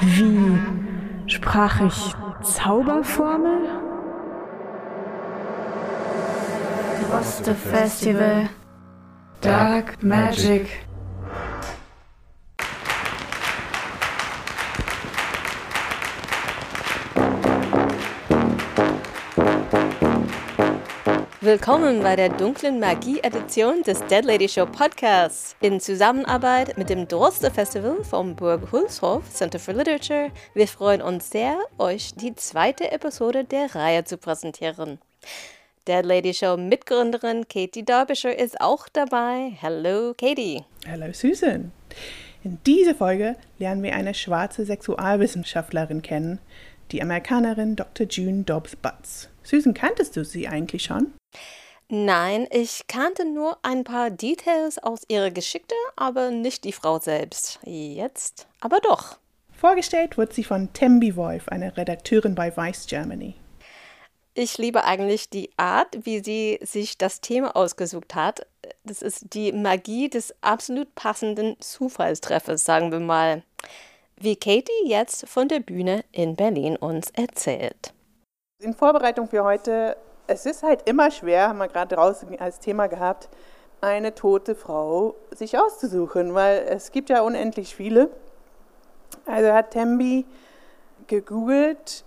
Wie sprach ich Zauberformel? Droste Festival. Dark Magic. Willkommen bei der dunklen Magie-Edition des Dead Lady Show Podcasts. In Zusammenarbeit mit dem Droste Festival vom Burg Hulshof Center for Literature. Wir freuen uns sehr, euch die zweite Episode der Reihe zu präsentieren. Dead Lady Show Mitgründerin Katie Derbyshire ist auch dabei. Hallo Katie. Hallo Susan. In dieser Folge lernen wir eine schwarze Sexualwissenschaftlerin kennen, die Amerikanerin Dr. June Dobbs Butts. Susan, kanntest du sie eigentlich schon? Nein, ich kannte nur ein paar Details aus ihrer Geschichte, aber nicht die Frau selbst. Jetzt aber doch. Vorgestellt wird sie von Tembi Wolf, einer Redakteurin bei Vice Germany. Ich liebe eigentlich die Art, wie sie sich das Thema ausgesucht hat. Das ist die Magie des absolut passenden Zufallstreffes, sagen wir mal. Wie Katie jetzt von der Bühne in Berlin uns erzählt. In Vorbereitung für heute es ist halt immer schwer, haben wir gerade draußen als Thema gehabt, eine tote Frau sich auszusuchen, weil es gibt ja unendlich viele. Also hat Tembi gegoogelt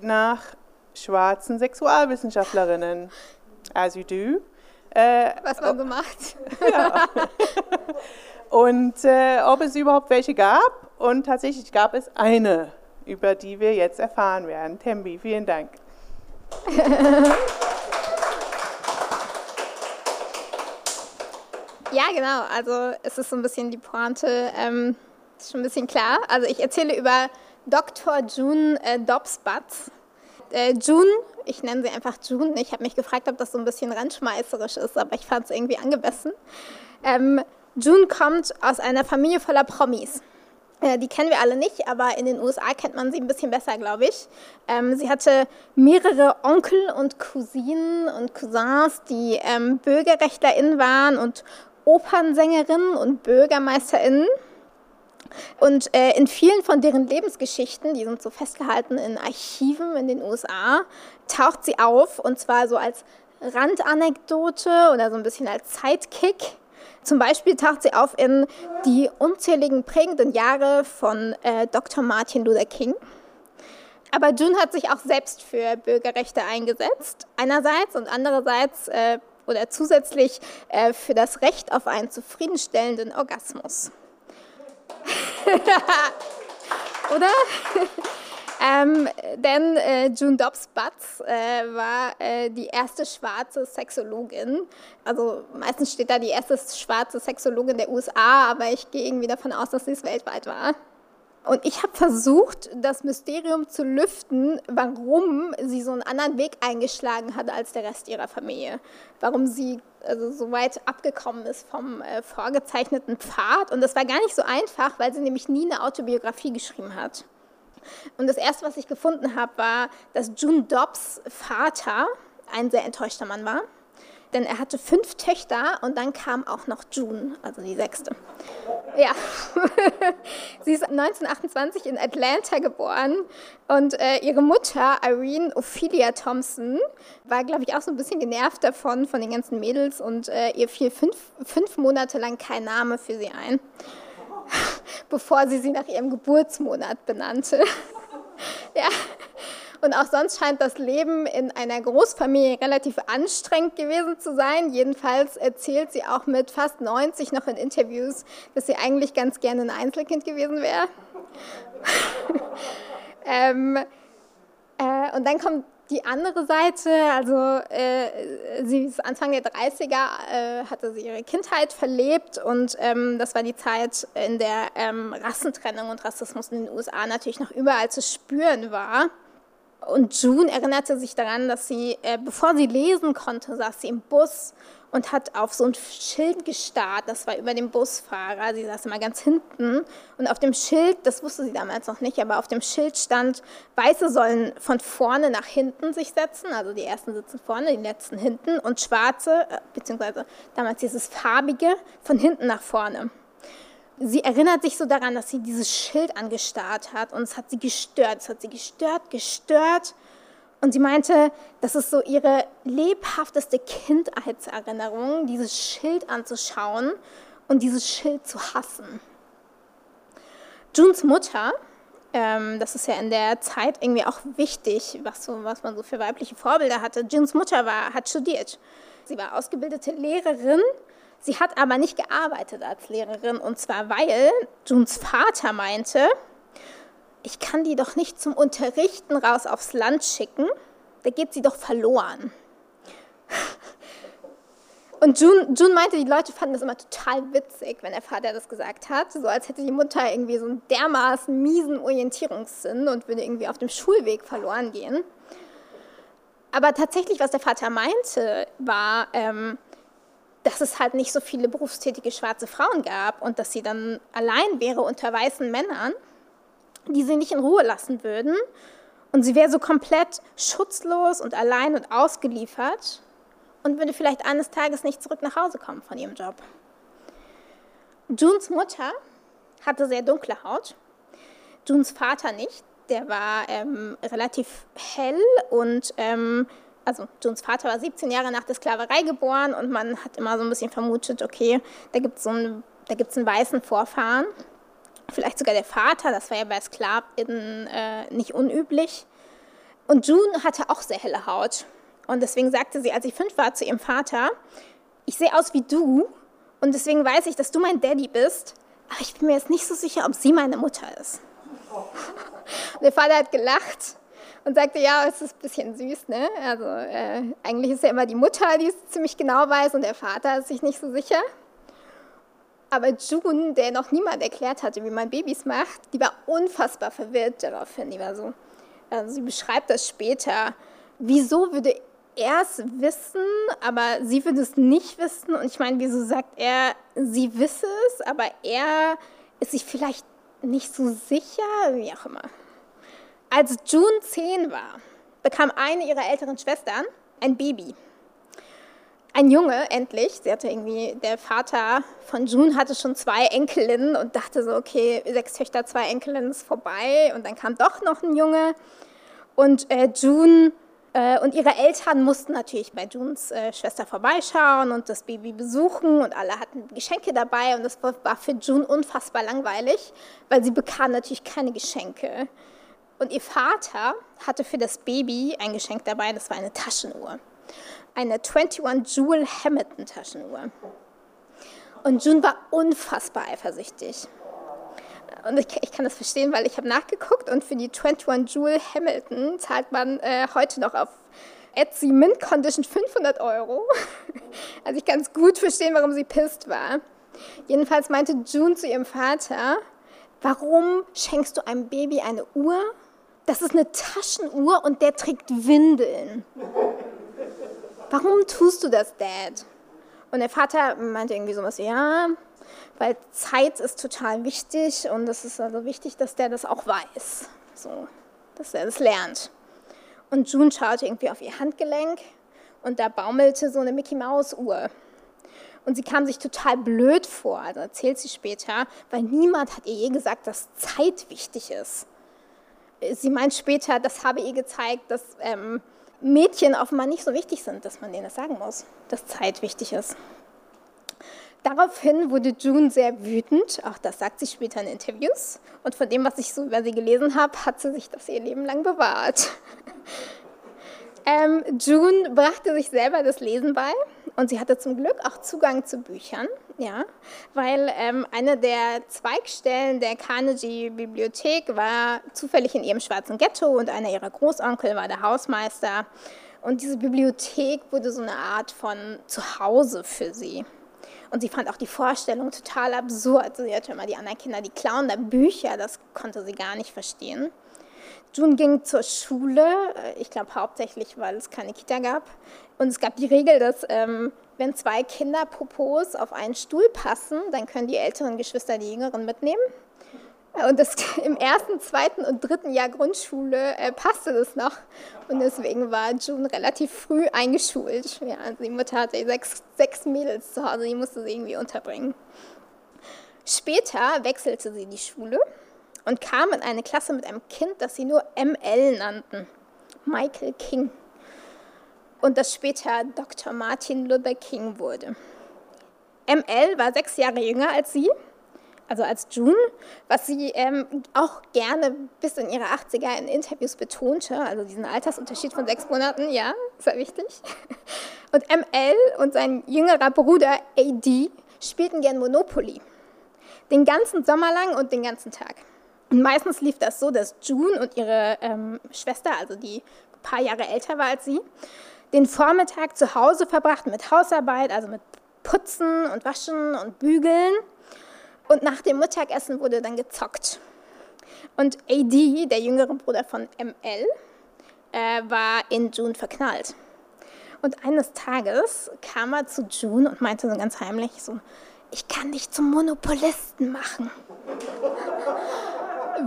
nach schwarzen Sexualwissenschaftlerinnen. As you do. Äh, Was man so macht. Ja. Und äh, ob es überhaupt welche gab. Und tatsächlich gab es eine, über die wir jetzt erfahren werden. Tembi, vielen Dank. ja, genau. Also es ist so ein bisschen die Pointe, ähm, ist schon ein bisschen klar. Also ich erzähle über Dr. June äh, Dobbs-Butts. Äh, June, ich nenne sie einfach June. Ich habe mich gefragt, ob das so ein bisschen randschmeißerisch ist, aber ich fand es irgendwie angemessen. Ähm, June kommt aus einer Familie voller Promis. Äh, die kennen wir alle nicht, aber in den USA kennt man sie ein bisschen besser, glaube ich. Ähm, sie hatte mehrere Onkel und Cousinen und Cousins, die ähm, BürgerrechtlerInnen waren und Opernsängerinnen und BürgermeisterInnen. Und äh, in vielen von deren Lebensgeschichten, die sind so festgehalten in Archiven in den USA, taucht sie auf und zwar so als Randanekdote oder so ein bisschen als Sidekick zum Beispiel taucht sie auf in die unzähligen prägenden Jahre von äh, Dr. Martin Luther King. Aber June hat sich auch selbst für Bürgerrechte eingesetzt, einerseits und andererseits äh, oder zusätzlich äh, für das Recht auf einen zufriedenstellenden Orgasmus. oder? Ähm, denn äh, June Dobbs Butts äh, war äh, die erste schwarze Sexologin. Also meistens steht da die erste schwarze Sexologin der USA, aber ich gehe irgendwie davon aus, dass sie es weltweit war. Und ich habe versucht, das Mysterium zu lüften, warum sie so einen anderen Weg eingeschlagen hat als der Rest ihrer Familie. Warum sie also so weit abgekommen ist vom äh, vorgezeichneten Pfad. Und das war gar nicht so einfach, weil sie nämlich nie eine Autobiografie geschrieben hat. Und das Erste, was ich gefunden habe, war, dass June Dobbs Vater ein sehr enttäuschter Mann war. Denn er hatte fünf Töchter und dann kam auch noch June, also die sechste. Ja, sie ist 1928 in Atlanta geboren und äh, ihre Mutter, Irene Ophelia Thompson, war, glaube ich, auch so ein bisschen genervt davon, von den ganzen Mädels und äh, ihr fiel fünf, fünf Monate lang kein Name für sie ein. Bevor sie sie nach ihrem Geburtsmonat benannte. ja. Und auch sonst scheint das Leben in einer Großfamilie relativ anstrengend gewesen zu sein. Jedenfalls erzählt sie auch mit fast 90 noch in Interviews, dass sie eigentlich ganz gerne ein Einzelkind gewesen wäre. ähm, äh, und dann kommt die andere Seite, also äh, sie ist Anfang der 30er, äh, hatte sie ihre Kindheit verlebt und ähm, das war die Zeit, in der ähm, Rassentrennung und Rassismus in den USA natürlich noch überall zu spüren war. Und June erinnerte sich daran, dass sie, äh, bevor sie lesen konnte, saß sie im Bus und hat auf so ein Schild gestarrt, das war über dem Busfahrer. Sie saß immer ganz hinten und auf dem Schild, das wusste sie damals noch nicht, aber auf dem Schild stand, Weiße sollen von vorne nach hinten sich setzen, also die ersten sitzen vorne, die letzten hinten und Schwarze, äh, beziehungsweise damals dieses Farbige, von hinten nach vorne. sie erinnert sich so daran, dass sie dieses Schild angestarrt hat und es hat sie gestört, es hat sie gestört, gestört. Und sie meinte, das ist so ihre lebhafteste Kindheitserinnerung, dieses Schild anzuschauen und dieses Schild zu hassen. Junes Mutter, ähm, das ist ja in der Zeit irgendwie auch wichtig, was, so, was man so für weibliche Vorbilder hatte. Junes Mutter war, hat studiert. Sie war ausgebildete Lehrerin Sie hat aber nicht gearbeitet als Lehrerin und zwar weil Junes Vater meinte, ich kann die doch nicht zum Unterrichten raus aufs Land schicken, da geht sie doch verloren. Und June, June meinte, die Leute fanden das immer total witzig, wenn der Vater das gesagt hat, so als hätte die Mutter irgendwie so einen dermaßen miesen Orientierungssinn und würde irgendwie auf dem Schulweg verloren gehen. Aber tatsächlich, was der Vater meinte, war, ähm, dass es halt nicht so viele berufstätige schwarze Frauen gab und dass sie dann allein wäre unter weißen Männern, die sie nicht in Ruhe lassen würden. Und sie wäre so komplett schutzlos und allein und ausgeliefert und würde vielleicht eines Tages nicht zurück nach Hause kommen von ihrem Job. Junes Mutter hatte sehr dunkle Haut, Junes Vater nicht. Der war ähm, relativ hell und ähm, also Jones Vater war 17 Jahre nach der Sklaverei geboren und man hat immer so ein bisschen vermutet, okay, da gibt es so einen, einen weißen Vorfahren. Vielleicht sogar der Vater, das war ja bei Sklavinnen äh, nicht unüblich. Und June hatte auch sehr helle Haut. Und deswegen sagte sie, als ich fünf war, zu ihrem Vater, ich sehe aus wie du und deswegen weiß ich, dass du mein Daddy bist, aber ich bin mir jetzt nicht so sicher, ob sie meine Mutter ist. Und der Vater hat gelacht und sagte, ja, es ist ein bisschen süß, ne? Also äh, eigentlich ist ja immer die Mutter, die es ziemlich genau weiß und der Vater ist sich nicht so sicher. Aber June, der noch niemand erklärt hatte, wie man Babys macht, die war unfassbar verwirrt daraufhin. Die war so, also sie beschreibt das später. Wieso würde er es wissen, aber sie würde es nicht wissen? Und ich meine, wieso sagt er, sie wisse es, aber er ist sich vielleicht nicht so sicher? Wie auch immer. Als June zehn war, bekam eine ihrer älteren Schwestern ein Baby. Ein Junge, endlich. Sie hatte irgendwie, der Vater von June hatte schon zwei Enkelinnen und dachte so, okay, sechs Töchter, zwei Enkelinnen ist vorbei. Und dann kam doch noch ein Junge. Und äh, June und ihre Eltern mussten natürlich bei Junes äh, Schwester vorbeischauen und das Baby besuchen und alle hatten Geschenke dabei und das war für June unfassbar langweilig, weil sie bekam natürlich keine Geschenke. Und ihr Vater hatte für das Baby ein Geschenk dabei, das war eine Taschenuhr. Eine 21 Jewel Hamilton Taschenuhr. Und June war unfassbar eifersüchtig. Und ich, ich kann das verstehen, weil ich habe nachgeguckt und für die 21 Jewel Hamilton zahlt man äh, heute noch auf Etsy Mint Condition 500 Euro. Also ich kann es gut verstehen, warum sie pisst war. Jedenfalls meinte June zu ihrem Vater, warum schenkst du einem Baby eine Uhr, das ist eine Taschenuhr und der trägt Windeln. Warum tust du das, Dad? Und der Vater meinte irgendwie sowas, ja, weil Zeit ist total wichtig und es ist also wichtig, dass der das auch weiß. So, dass er das lernt. Und June schaute irgendwie auf ihr Handgelenk und da baumelte so eine Mickey Maus Uhr. Und sie kam sich total blöd vor, also erzählt sie später, weil niemand hat ihr je gesagt, dass Zeit wichtig ist sie meint später, das habe ihr gezeigt, dass ähm, Mädchen offenbar nicht so wichtig sind, dass man denen das sagen muss, dass Zeit wichtig ist. Daraufhin wurde June sehr wütend, auch das sagt sie später in Interviews. Und von dem, was ich so über sie gelesen habe, hat sie sich das ihr Leben lang bewahrt. ähm, June brachte sich selber das Lesen bei und sie hatte zum Glück auch Zugang zu Büchern, ja, weil ähm, eine der Zweigstellen der Carnegie-Bibliothek war zufällig in ihrem schwarzen Ghetto und einer ihrer Großonkel war der Hausmeister. Und diese Bibliothek wurde so eine Art von Zuhause für sie. Und sie fand auch die Vorstellung total absurd. Sie hörte immer die anderen Kinder, die klauen da Bücher, das konnte sie gar nicht verstehen. June ging zur Schule, äh, ich glaube hauptsächlich, weil es keine Kita gab. Und es gab die Regel, dass ähm, wenn zwei Kinderpopos auf einen Stuhl passen, dann können die älteren Geschwister die jüngeren mitnehmen. Und das, im ersten, zweiten und dritten Jahr Grundschule äh, passte das noch. Und deswegen war June relativ früh eingeschult. Ja, also die Mutter hatte sechs, sechs Mädels zu Hause, die musste sie irgendwie unterbringen. Später wechselte sie die Schule und kam in eine Klasse mit einem Kind, das sie nur ML nannten, Michael King. Und das später Dr. Martin Luther King wurde. ML war sechs Jahre jünger als sie, also als June, was sie ähm, auch gerne bis in ihre 80er in Interviews betonte, also diesen Altersunterschied von sechs Monaten, ja, sehr wichtig. Und ML und sein jüngerer Bruder AD spielten gern Monopoly. Den ganzen Sommer lang und den ganzen Tag. Und meistens lief das so, dass June und ihre ähm, Schwester, also die ein paar Jahre älter war als sie, den Vormittag zu Hause verbrachten mit Hausarbeit, also mit Putzen und Waschen und Bügeln. Und nach dem Mittagessen wurde dann gezockt. Und AD, der jüngere Bruder von ML, äh, war in June verknallt. Und eines Tages kam er zu June und meinte so ganz heimlich so, ich kann dich zum Monopolisten machen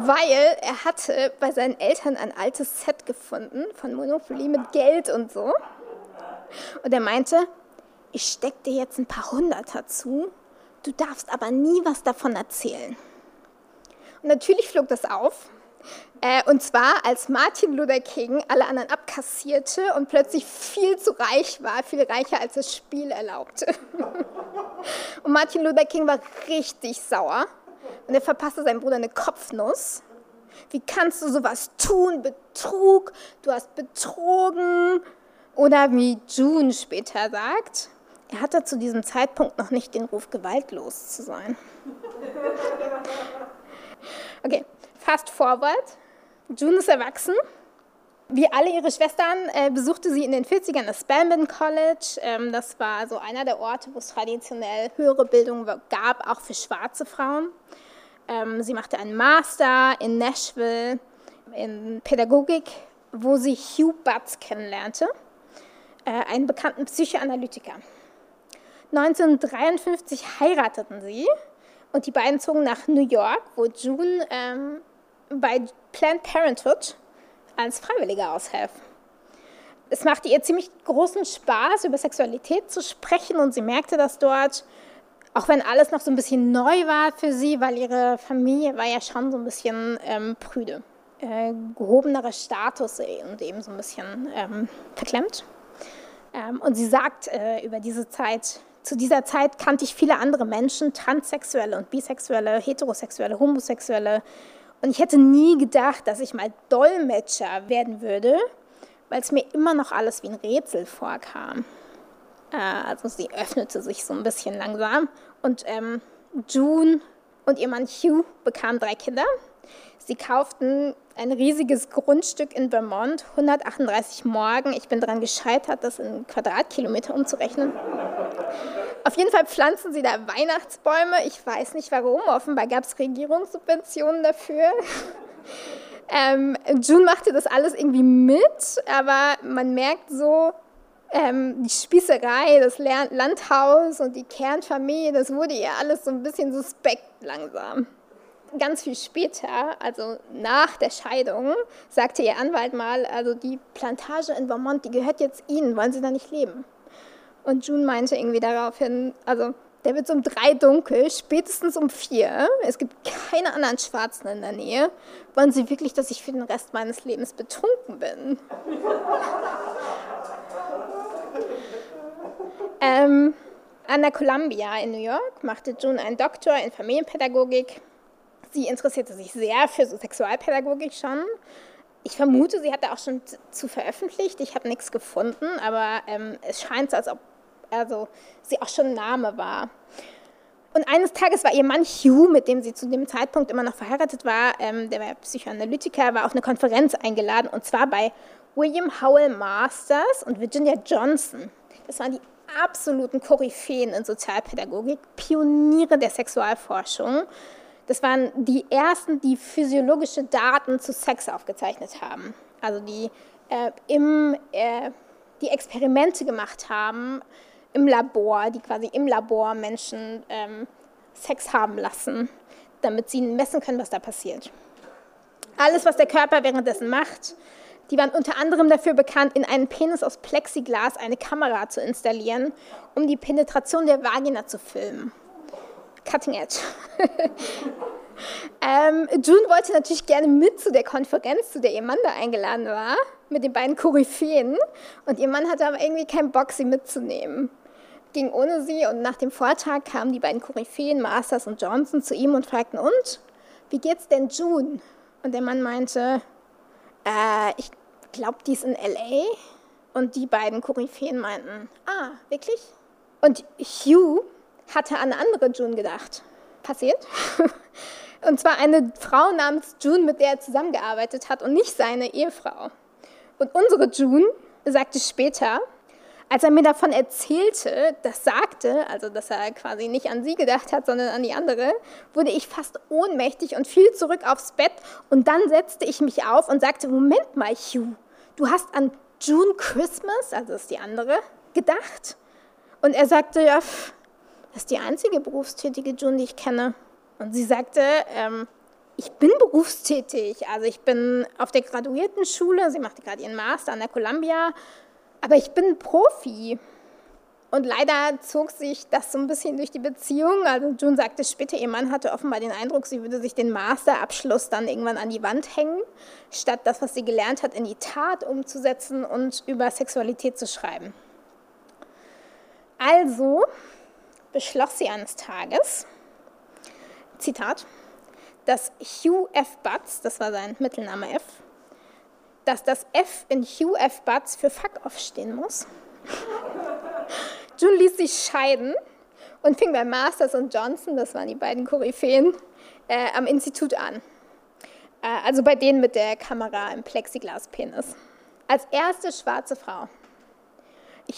weil er hatte bei seinen Eltern ein altes Set gefunden von Monopoly mit Geld und so. Und er meinte, ich steck dir jetzt ein paar Hunderter zu, du darfst aber nie was davon erzählen. Und natürlich flog das auf. Äh, und zwar, als Martin Luther King alle anderen abkassierte und plötzlich viel zu reich war, viel reicher als das Spiel erlaubte. Und Martin Luther King war richtig sauer und er verpasste seinem Bruder eine Kopfnuss. Wie kannst du sowas tun? Betrug, du hast betrogen. Oder wie June später sagt, er hatte zu diesem Zeitpunkt noch nicht den Ruf, gewaltlos zu sein. Okay, fast forward. June ist erwachsen. Wie alle ihre Schwestern äh, besuchte sie in den 40ern das Spelman College. Ähm, das war so einer der Orte, wo es traditionell höhere Bildung gab, auch für schwarze Frauen. Ähm, sie machte einen Master in Nashville in Pädagogik, wo sie Hugh Butts kennenlernte, äh, einen bekannten Psychoanalytiker. 1953 heirateten sie und die beiden zogen nach New York, wo June ähm, bei Planned Parenthood als Freiwillige aushelfen. Es machte ihr ziemlich großen Spaß, über Sexualität zu sprechen und sie merkte, dass dort auch wenn alles noch so ein bisschen neu war für sie, weil ihre Familie war ja schon so ein bisschen ähm, prüde. Äh, gehobenerer Status und eben so ein bisschen ähm, verklemmt. Ähm, und sie sagt äh, über diese Zeit, zu dieser Zeit kannte ich viele andere Menschen, Transsexuelle und Bisexuelle, Heterosexuelle, Homosexuelle. Und ich hätte nie gedacht, dass ich mal Dolmetscher werden würde, weil es mir immer noch alles wie ein Rätsel vorkam. Äh, also sie öffnete sich so ein bisschen langsam. Und ähm, June und ihr Mann Hugh bekamen drei Kinder. Sie kauften ein riesiges Grundstück in Vermont, 138 Morgen. Ich bin daran gescheitert, das in Quadratkilometer umzurechnen. Auf jeden Fall pflanzen sie da Weihnachtsbäume. Ich weiß nicht warum. Offenbar gab es Regierungssubventionen dafür. Ähm, June machte das alles irgendwie mit, aber man merkt so, ähm, die Spießerei, das Landhaus und die Kernfamilie, das wurde ihr alles so ein bisschen suspekt langsam. Ganz viel später, also nach der Scheidung, sagte ihr Anwalt mal, also die Plantage in Vermont, die gehört jetzt Ihnen, wollen Sie da nicht leben? Und June meinte irgendwie daraufhin, also der wird um drei dunkel, spätestens um vier. Es gibt keine anderen Schwarzen in der Nähe. Wollen Sie wirklich, dass ich für den Rest meines Lebens betrunken bin? Ähm, an der Columbia in New York machte June einen Doktor in Familienpädagogik. Sie interessierte sich sehr für so Sexualpädagogik schon. Ich vermute, sie hatte auch schon zu veröffentlicht. Ich habe nichts gefunden, aber ähm, es scheint so, als ob also, sie auch schon Name war. Und eines Tages war ihr Mann Hugh, mit dem sie zu dem Zeitpunkt immer noch verheiratet war, ähm, der war Psychoanalytiker, war auf eine Konferenz eingeladen und zwar bei William Howell Masters und Virginia Johnson. Das waren die absoluten Koryphäen in Sozialpädagogik, Pioniere der Sexualforschung. Das waren die ersten, die physiologische Daten zu Sex aufgezeichnet haben. Also die, äh, im, äh, die Experimente gemacht haben im Labor, die quasi im Labor Menschen ähm, Sex haben lassen, damit sie messen können, was da passiert. Alles, was der Körper währenddessen macht, die waren unter anderem dafür bekannt, in einen Penis aus Plexiglas eine Kamera zu installieren, um die Penetration der Vagina zu filmen. cutting edge. ähm, June wollte natürlich gerne mit zu der Konferenz, zu der ihr Mann da eingeladen war, mit den beiden Koryphäen. Und ihr Mann hatte aber irgendwie keinen Bock, sie mitzunehmen. Ging ohne sie und nach dem Vortrag kamen die beiden Koryphäen, Masters und Johnson, zu ihm und fragten, und, wie geht's denn June? Und der Mann meinte, äh, ich glaube, die ist in L.A. Und die beiden Koryphäen meinten, ah, wirklich? Und Hugh hatte an eine andere June gedacht. Passiert? Und zwar eine Frau namens June, mit der er zusammengearbeitet hat und nicht seine Ehefrau. Und unsere June sagte später, als er mir davon erzählte, das sagte, also dass er quasi nicht an sie gedacht hat, sondern an die andere, wurde ich fast ohnmächtig und fiel zurück aufs Bett und dann setzte ich mich auf und sagte, Moment mal, Hugh, du hast an June Christmas, also ist die andere, gedacht? Und er sagte, ja, das ist die einzige berufstätige June, die ich kenne. Und sie sagte, ähm, ich bin berufstätig. Also ich bin auf der Graduiertenschule, sie machte gerade ihren Master an der Columbia, aber ich bin Profi. Und leider zog sich das so ein bisschen durch die Beziehung. Also June sagte später, ihr Mann hatte offenbar den Eindruck, sie würde sich den Masterabschluss dann irgendwann an die Wand hängen, statt das, was sie gelernt hat, in die Tat umzusetzen und über Sexualität zu schreiben. Also beschloss sie eines Tages, Zitat, dass Hugh F. Butts, das war sein Mittelname F, dass das F in Hugh F. Butts für Fuck off stehen muss. June ließ sich scheiden und fing bei Masters und Johnson, das waren die beiden Koryphäen, äh, am Institut an. Äh, also bei denen mit der Kamera im Plexiglaspenis. Als erste schwarze Frau.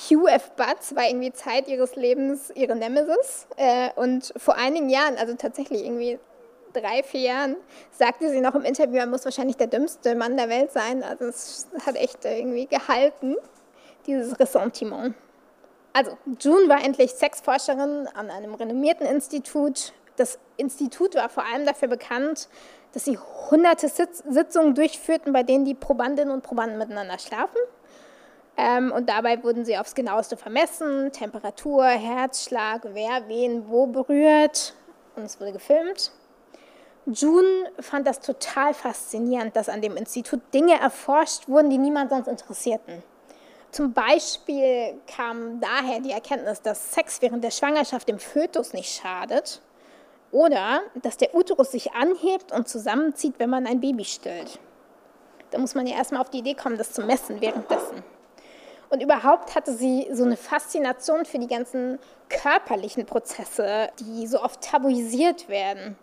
Hugh F. Butts war irgendwie Zeit ihres Lebens ihre Nemesis. Äh, und vor einigen Jahren, also tatsächlich irgendwie drei, vier Jahren, sagte sie noch im Interview, er muss wahrscheinlich der dümmste Mann der Welt sein. Also es hat echt irgendwie gehalten, dieses Ressentiment. Also, June war endlich Sexforscherin an einem renommierten Institut. Das Institut war vor allem dafür bekannt, dass sie hunderte Sitzungen durchführten, bei denen die Probandinnen und Probanden miteinander schlafen. Ähm, und dabei wurden sie aufs genaueste vermessen, Temperatur, Herzschlag, wer wen wo berührt. Und es wurde gefilmt. June fand das total faszinierend, dass an dem Institut Dinge erforscht wurden, die niemand sonst interessierten. Zum Beispiel kam daher die Erkenntnis, dass Sex während der Schwangerschaft dem Fötus nicht schadet oder dass der Uterus sich anhebt und zusammenzieht, wenn man ein Baby stillt. Da muss man ja erstmal auf die Idee kommen, das zu messen währenddessen. Und überhaupt hatte sie so eine Faszination für die ganzen körperlichen Prozesse, die so oft tabuisiert werden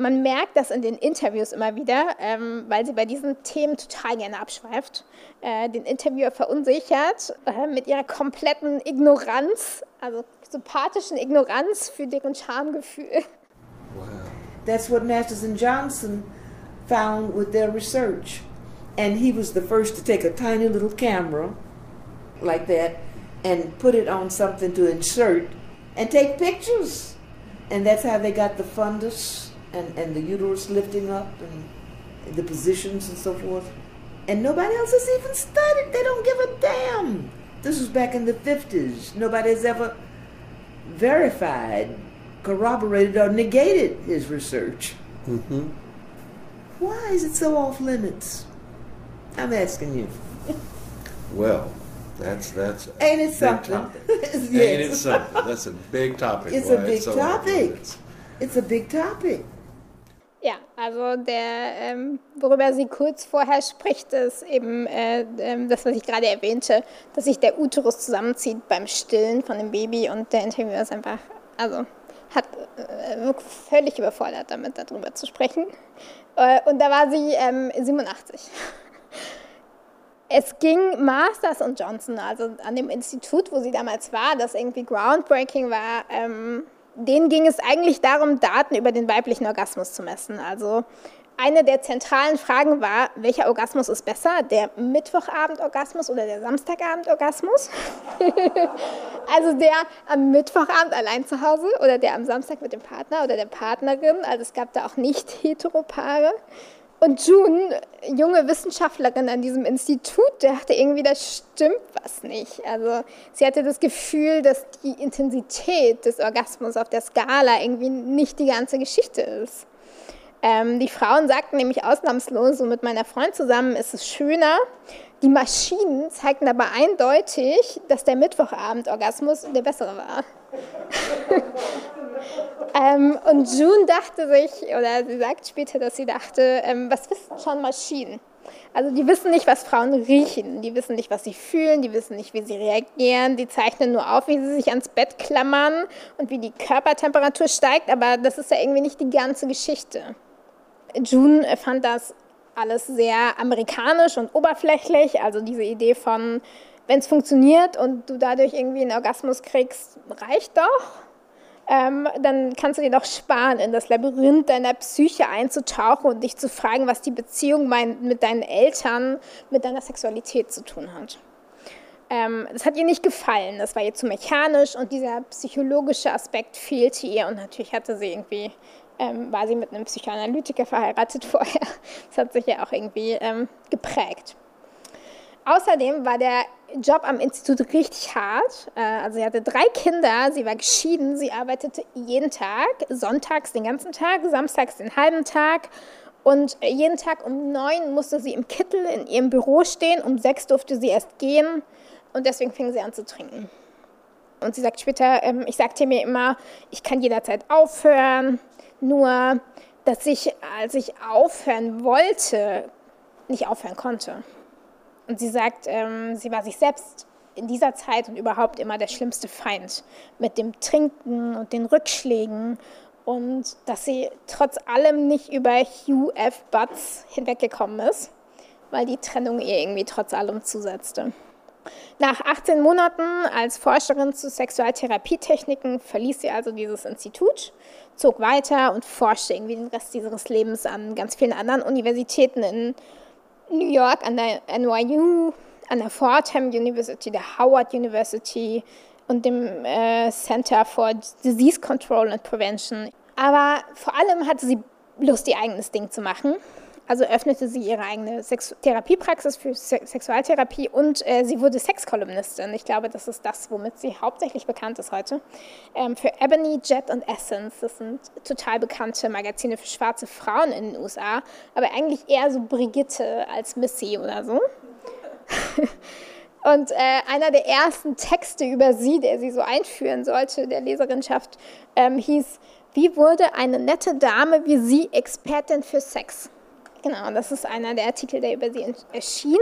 man merkt das in den Interviews immer wieder, ähm, weil sie bei diesen Themen total gerne abschweift, äh, den Interviewer verunsichert äh, mit ihrer kompletten Ignoranz, also sympathischen Ignoranz für deren Schamgefühl. Wow. That's what Masters and Johnson found with their research. And he was the first to take a tiny little camera like that and put it on something to insert and take pictures. And that's how they got the fundus and, and the uterus lifting up and the positions and so forth. And nobody else has even studied. They don't give a damn. This was back in the 50s. Nobody has ever verified, corroborated, or negated his research. Mm-hmm. Why is it so off limits? I'm asking you. well, that's that's ain't it something? yes. Ain't it something? That's a big topic. It's a big it's so topic. It's a big topic. Ja, also der, ähm, worüber sie kurz vorher spricht, ist eben äh, äh, das, was ich gerade erwähnte, dass sich der Uterus zusammenzieht beim Stillen von dem Baby und der Interviewer ist einfach, also hat äh, völlig überfordert damit, darüber zu sprechen. Äh, und da war sie 87. Ähm, es ging Masters und Johnson, also an dem Institut, wo sie damals war, das irgendwie groundbreaking war, ähm, denen ging es eigentlich darum, Daten über den weiblichen Orgasmus zu messen. Also eine der zentralen Fragen war, welcher Orgasmus ist besser, der Mittwochabend-Orgasmus oder der Samstagabend-Orgasmus? also der am Mittwochabend allein zu Hause oder der am Samstag mit dem Partner oder der Partnerin. Also es gab da auch nicht Heteropaare. Und June, junge Wissenschaftlerin an diesem Institut, dachte irgendwie, da stimmt was nicht. Also sie hatte das Gefühl, dass die Intensität des Orgasmus auf der Skala irgendwie nicht die ganze Geschichte ist. Ähm, die Frauen sagten nämlich ausnahmslos, so mit meiner Freund zusammen ist es schöner. Die Maschinen zeigten aber eindeutig, dass der Mittwochabend-Orgasmus der bessere war. ähm, und June dachte sich, oder sie sagt später, dass sie dachte, ähm, was wissen schon Maschinen? Also die wissen nicht, was Frauen riechen, die wissen nicht, was sie fühlen, die wissen nicht, wie sie reagieren, die zeichnen nur auf, wie sie sich ans Bett klammern und wie die Körpertemperatur steigt, aber das ist ja irgendwie nicht die ganze Geschichte. June fand das alles sehr amerikanisch und oberflächlich, also diese Idee von, wenn es funktioniert und du dadurch irgendwie einen Orgasmus kriegst, reicht doch. Ähm, dann kannst du dir doch sparen, in das Labyrinth deiner Psyche einzutauchen und dich zu fragen, was die Beziehung mein, mit deinen Eltern, mit deiner Sexualität zu tun hat. Ähm, das hat ihr nicht gefallen, das war ihr zu mechanisch und dieser psychologische Aspekt fehlte ihr und natürlich hatte sie irgendwie ähm, war sie mit einem Psychoanalytiker verheiratet vorher. Das hat sich ja auch irgendwie ähm, geprägt. Außerdem war der Job am Institut richtig hart. Äh, also sie hatte drei Kinder, sie war geschieden, sie arbeitete jeden Tag, sonntags den ganzen Tag, samstags den halben Tag. Und jeden Tag um neun musste sie im Kittel in ihrem Büro stehen, um sechs durfte sie erst gehen und deswegen fing sie an zu trinken. Und sie sagt später, ähm, ich sagte mir immer, ich kann jederzeit aufhören, nur, dass ich, als ich aufhören wollte, nicht aufhören konnte. Und sie sagt, ähm, sie war sich selbst in dieser Zeit und überhaupt immer der schlimmste Feind mit dem Trinken und den Rückschlägen und dass sie trotz allem nicht über Hugh F. Butts hinweggekommen ist, weil die Trennung ihr irgendwie trotz allem zusetzte. Nach 18 Monaten als Forscherin zu Sexualtherapietechniken verließ sie also dieses Institut, zog weiter und forschte irgendwie den Rest ihres Lebens an ganz vielen anderen Universitäten in New York, an der NYU, an der Fordham University, der Howard University und dem äh, Center for Disease Control and Prevention. Aber vor allem hatte sie Lust, ihr eigenes Ding zu machen also öffnete sie ihre eigene Sex Therapiepraxis für Se Sexualtherapie und äh, sie wurde Sexkolumnistin. Ich glaube, das ist das, womit sie hauptsächlich bekannt ist heute. Ähm, für Ebony, Jet und Essence. Das sind total bekannte Magazine für schwarze Frauen in den USA, aber eigentlich eher so Brigitte als Missy oder so. Und äh, einer der ersten Texte über sie, der sie so einführen sollte, der Leserinschaft, ähm, hieß, wie wurde eine nette Dame wie Sie Expertin für Sex? Genau, das ist einer der Artikel, der über sie erschien.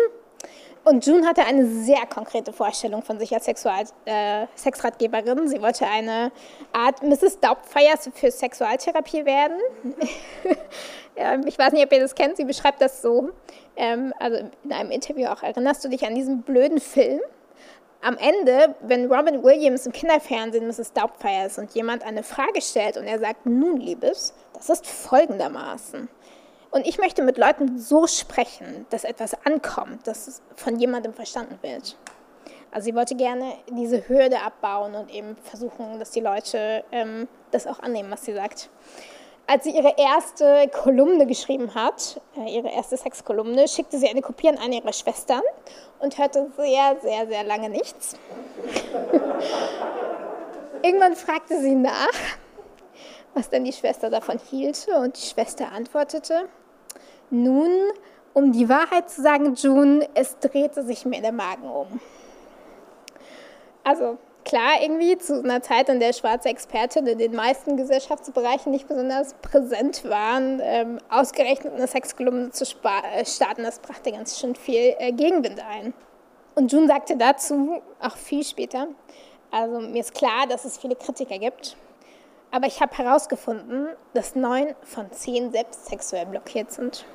Und June hatte eine sehr konkrete Vorstellung von sich als Sexual äh, Sexratgeberin. Sie wollte eine Art Mrs. Doubtfires für Sexualtherapie werden. ja, ich weiß nicht, ob ihr das kennt. Sie beschreibt das so. Ähm, also in einem Interview auch. Erinnerst du dich an diesen blöden Film? Am Ende, wenn Robin Williams im Kinderfernsehen Mrs. Doubtfire und jemand eine Frage stellt und er sagt, nun, Liebes, das ist folgendermaßen. Und ich möchte mit Leuten so sprechen, dass etwas ankommt, dass es von jemandem verstanden wird. Also sie wollte gerne diese Hürde abbauen und eben versuchen, dass die Leute ähm, das auch annehmen, was sie sagt. Als sie ihre erste Kolumne geschrieben hat, äh, ihre erste Sexkolumne, schickte sie eine Kopie an eine ihrer Schwestern und hörte sehr, sehr, sehr lange nichts. Irgendwann fragte sie nach, was denn die Schwester davon hielte, und die Schwester antwortete, nun, um die Wahrheit zu sagen, June, es drehte sich mir der Magen um. Also klar, irgendwie zu einer Zeit, in der schwarze Experten in den meisten Gesellschaftsbereichen nicht besonders präsent waren, ähm, ausgerechnet eine Sexkolumne zu äh, starten, das brachte ganz schön viel äh, Gegenwind ein. Und June sagte dazu, auch viel später, also mir ist klar, dass es viele Kritiker gibt, aber ich habe herausgefunden, dass neun von zehn selbst sexuell blockiert sind.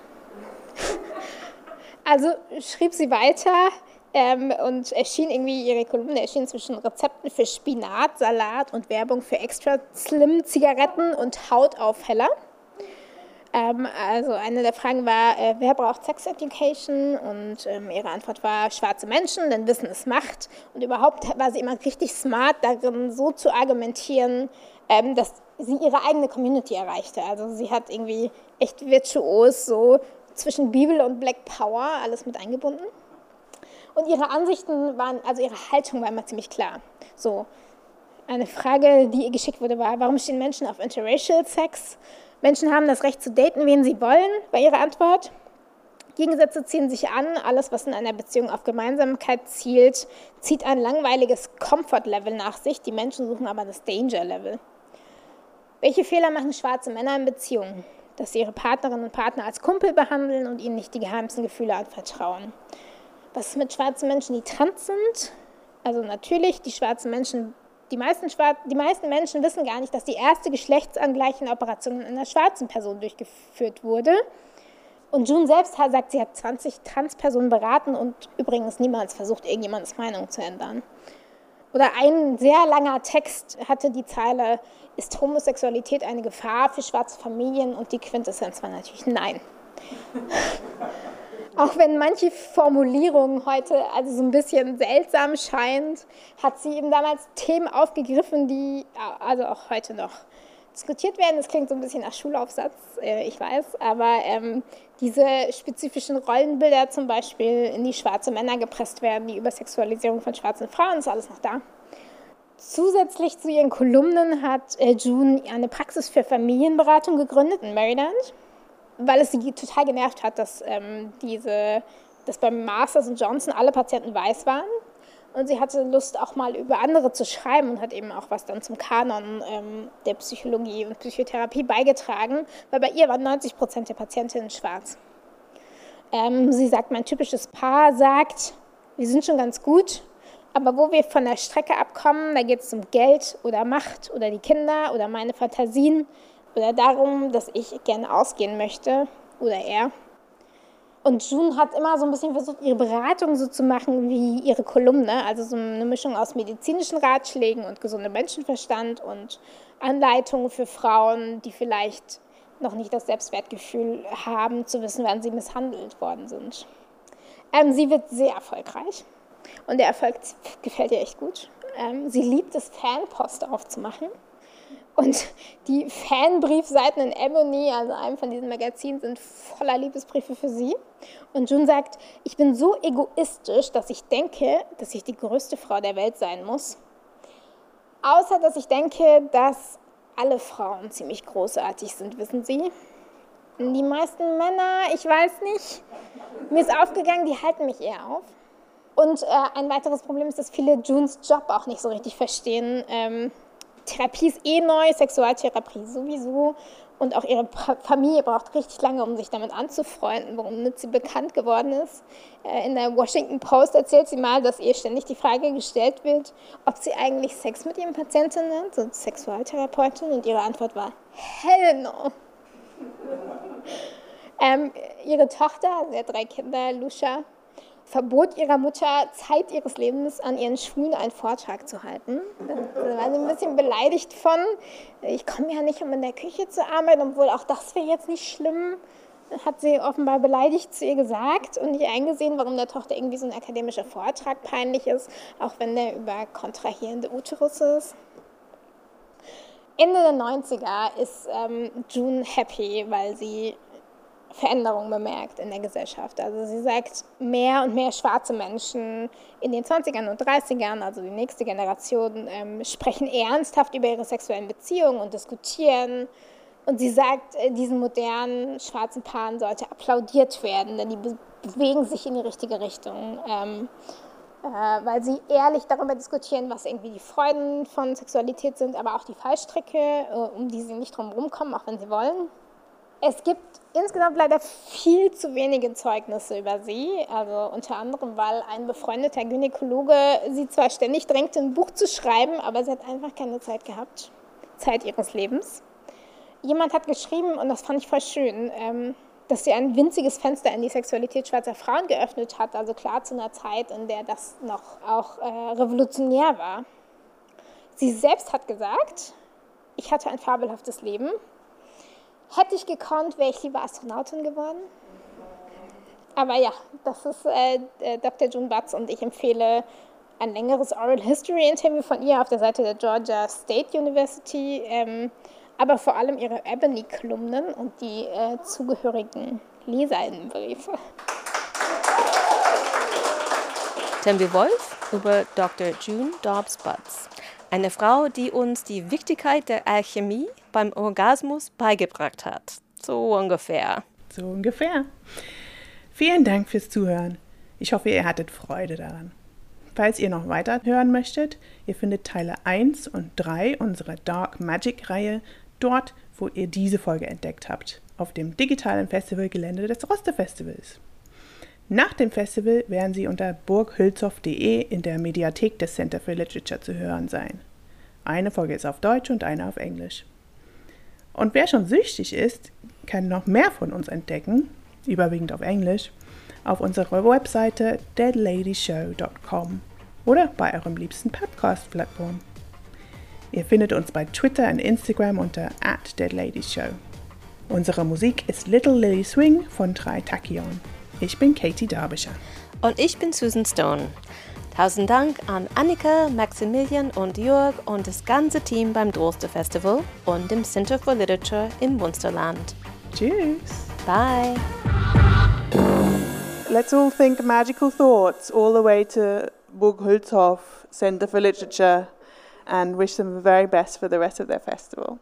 Also schrieb sie weiter ähm, und erschien irgendwie, ihre Kolumne erschien zwischen Rezepten für Spinat, Salat und Werbung für extra slim Zigaretten und Hautaufheller. Ähm, also eine der Fragen war, äh, wer braucht Sex Education? Und ähm, ihre Antwort war schwarze Menschen, denn Wissen ist Macht. Und überhaupt war sie immer richtig smart darin, so zu argumentieren, ähm, dass sie ihre eigene Community erreichte. Also sie hat irgendwie echt virtuos so zwischen Bibel und Black Power alles mit eingebunden. Und ihre Ansichten waren, also ihre Haltung war immer ziemlich klar. So, eine Frage, die ihr geschickt wurde, war, warum stehen Menschen auf Interracial Sex? Menschen haben das Recht zu daten, wen sie wollen, war ihre Antwort. Gegensätze ziehen sich an. Alles, was in einer Beziehung auf Gemeinsamkeit zielt, zieht ein langweiliges Comfort-Level nach sich. Die Menschen suchen aber das Danger-Level. Welche Fehler machen schwarze Männer in Beziehungen? Dass sie ihre Partnerinnen und Partner als Kumpel behandeln und ihnen nicht die geheimsten Gefühle anvertrauen. Was ist mit schwarzen Menschen, die trans sind? Also natürlich, die schwarzen Menschen, die meisten, die meisten Menschen wissen gar nicht, dass die erste geschlechtsangleichende Operation in einer schwarzen Person durchgeführt wurde. Und June selbst sagt, sie hat 20 Transpersonen beraten und übrigens niemals versucht, irgendjemandes Meinung zu ändern. Oder ein sehr langer Text hatte die Zeile, ist Homosexualität eine Gefahr für schwarze Familien? Und die Quintessenz war natürlich nein. Auch wenn manche Formulierung heute also so ein bisschen seltsam scheint, hat sie eben damals Themen aufgegriffen, die also auch heute noch diskutiert werden. Das klingt so ein bisschen nach Schulaufsatz, äh, ich weiß, aber ähm, diese spezifischen Rollenbilder zum Beispiel in die schwarze Männer gepresst werden, die Übersexualisierung von schwarzen Frauen, ist alles noch da. Zusätzlich zu ihren Kolumnen hat äh, June eine Praxis für Familienberatung gegründet in Maryland, weil es sie total genervt hat, dass, ähm, diese, dass beim Masters und Johnson alle Patienten weiß waren und sie hatte Lust, auch mal über andere zu schreiben und hat eben auch was dann zum Kanon ähm, der Psychologie und Psychotherapie beigetragen, weil bei ihr waren 90 Prozent der Patientinnen schwarz. Ähm, sie sagt, mein typisches Paar sagt, wir sind schon ganz gut, aber wo wir von der Strecke abkommen, da geht es um Geld oder Macht oder die Kinder oder meine Fantasien oder darum, dass ich gerne ausgehen möchte oder er. Und June hat immer so ein bisschen versucht, ihre Beratung so zu machen wie ihre Kolumne, also so eine Mischung aus medizinischen Ratschlägen und gesundem Menschenverstand und Anleitungen für Frauen, die vielleicht noch nicht das Selbstwertgefühl haben, zu wissen, wann sie misshandelt worden sind. Ähm, sie wird sehr erfolgreich und der Erfolg gefällt ihr echt gut. Ähm, sie liebt es, Fanpost aufzumachen. Und die Fanbriefseiten in Ebony, also einem von diesen Magazinen, sind voller Liebesbriefe für sie. Und June sagt, ich bin so egoistisch, dass ich denke, dass ich die größte Frau der Welt sein muss. Außer dass ich denke, dass alle Frauen ziemlich großartig sind, wissen Sie. Die meisten Männer, ich weiß nicht, mir ist aufgegangen, die halten mich eher auf. Und äh, ein weiteres Problem ist, dass viele Junes Job auch nicht so richtig verstehen. Ähm, Therapie ist eh neu, Sexualtherapie sowieso. Und auch ihre Familie braucht richtig lange, um sich damit anzufreunden, womit sie bekannt geworden ist. Äh, in der Washington Post erzählt sie mal, dass ihr ständig die Frage gestellt wird, ob sie eigentlich Sex mit ihren Patientinnen, so Sexualtherapeutin, und ihre Antwort war, hell no. ähm, ihre Tochter, sie hat drei Kinder, Lucia, verbot ihrer Mutter Zeit ihres Lebens an ihren Schulen einen Vortrag zu halten. Da war sie ein bisschen beleidigt von, ich komme ja nicht, um in der Küche zu arbeiten, obwohl auch das wäre jetzt nicht schlimm. Hat sie offenbar beleidigt zu ihr gesagt und nicht eingesehen, warum der Tochter irgendwie so ein akademischer Vortrag peinlich ist, auch wenn der über kontrahierende Uterus ist. Ende der 90er ist ähm, June happy, weil sie Veränderung bemerkt in der Gesellschaft. Also sie sagt, mehr und mehr schwarze Menschen in den 20ern und 30ern, also die nächste Generation, ähm, sprechen ernsthaft über ihre sexuellen Beziehungen und diskutieren. Und sie sagt, äh, diesen modernen schwarzen Paaren sollte applaudiert werden, denn die be bewegen sich in die richtige Richtung. Ähm, äh, weil sie ehrlich darüber diskutieren, was irgendwie die Freuden von Sexualität sind, aber auch die Fallstricke, äh, um die sie nicht drum kommen, auch wenn sie wollen. Es gibt insgesamt leider viel zu wenige Zeugnisse über sie. Also unter anderem, weil ein befreundeter Gynäkologe sie zwar ständig drängte, ein Buch zu schreiben, aber sie hat einfach keine Zeit gehabt. Zeit ihres Lebens. Jemand hat geschrieben, und das fand ich voll schön, ähm, dass sie ein winziges Fenster in die Sexualität schwarzer Frauen geöffnet hat. Also klar zu einer Zeit, in der das noch auch äh, revolutionär war. Sie selbst hat gesagt, ich hatte ein fabelhaftes Leben Hätte ich gekonnt, wäre ich lieber Astronautin geworden. Aber ja, das ist äh, äh Dr. June Butts und ich empfehle ein längeres Oral History Interview von ihr auf der Seite der Georgia State University. Ähm, aber vor allem ihre Ebony-Kolumnen und die äh, zugehörigen Leserinnenbriefe. Tembi Wolf über Dr. June Dobbs Butts, eine Frau, die uns die Wichtigkeit der Alchemie beim Orgasmus beigebracht hat. So ungefähr. So ungefähr. Vielen Dank fürs Zuhören. Ich hoffe, ihr hattet Freude daran. Falls ihr noch weiter hören möchtet, ihr findet Teile 1 und 3 unserer Dark Magic Reihe dort, wo ihr diese Folge entdeckt habt, auf dem digitalen Festivalgelände des Roste Festivals. Nach dem Festival werden sie unter burghülshoff.de in der Mediathek des Center for Literature zu hören sein. Eine Folge ist auf Deutsch und eine auf Englisch. Und wer schon süchtig ist, kann noch mehr von uns entdecken, überwiegend auf Englisch, auf unserer Webseite deadladyshow.com oder bei eurem liebsten Podcast-Plattform. Ihr findet uns bei Twitter und Instagram unter @deadladyshow. Unsere Musik ist Little Lily Swing von Tritachyon. Ich bin Katie Derbyshire. Und ich bin Susan Stone. Tausend Dank an Annika, Maximilian und Jörg und das ganze Team beim Droste Festival und dem Center for Literature im Munsterland. Tschüss. Bye. Let's all think magical thoughts all the way to Burg Hulshof Center for Literature and wish them the very best for the rest of their festival.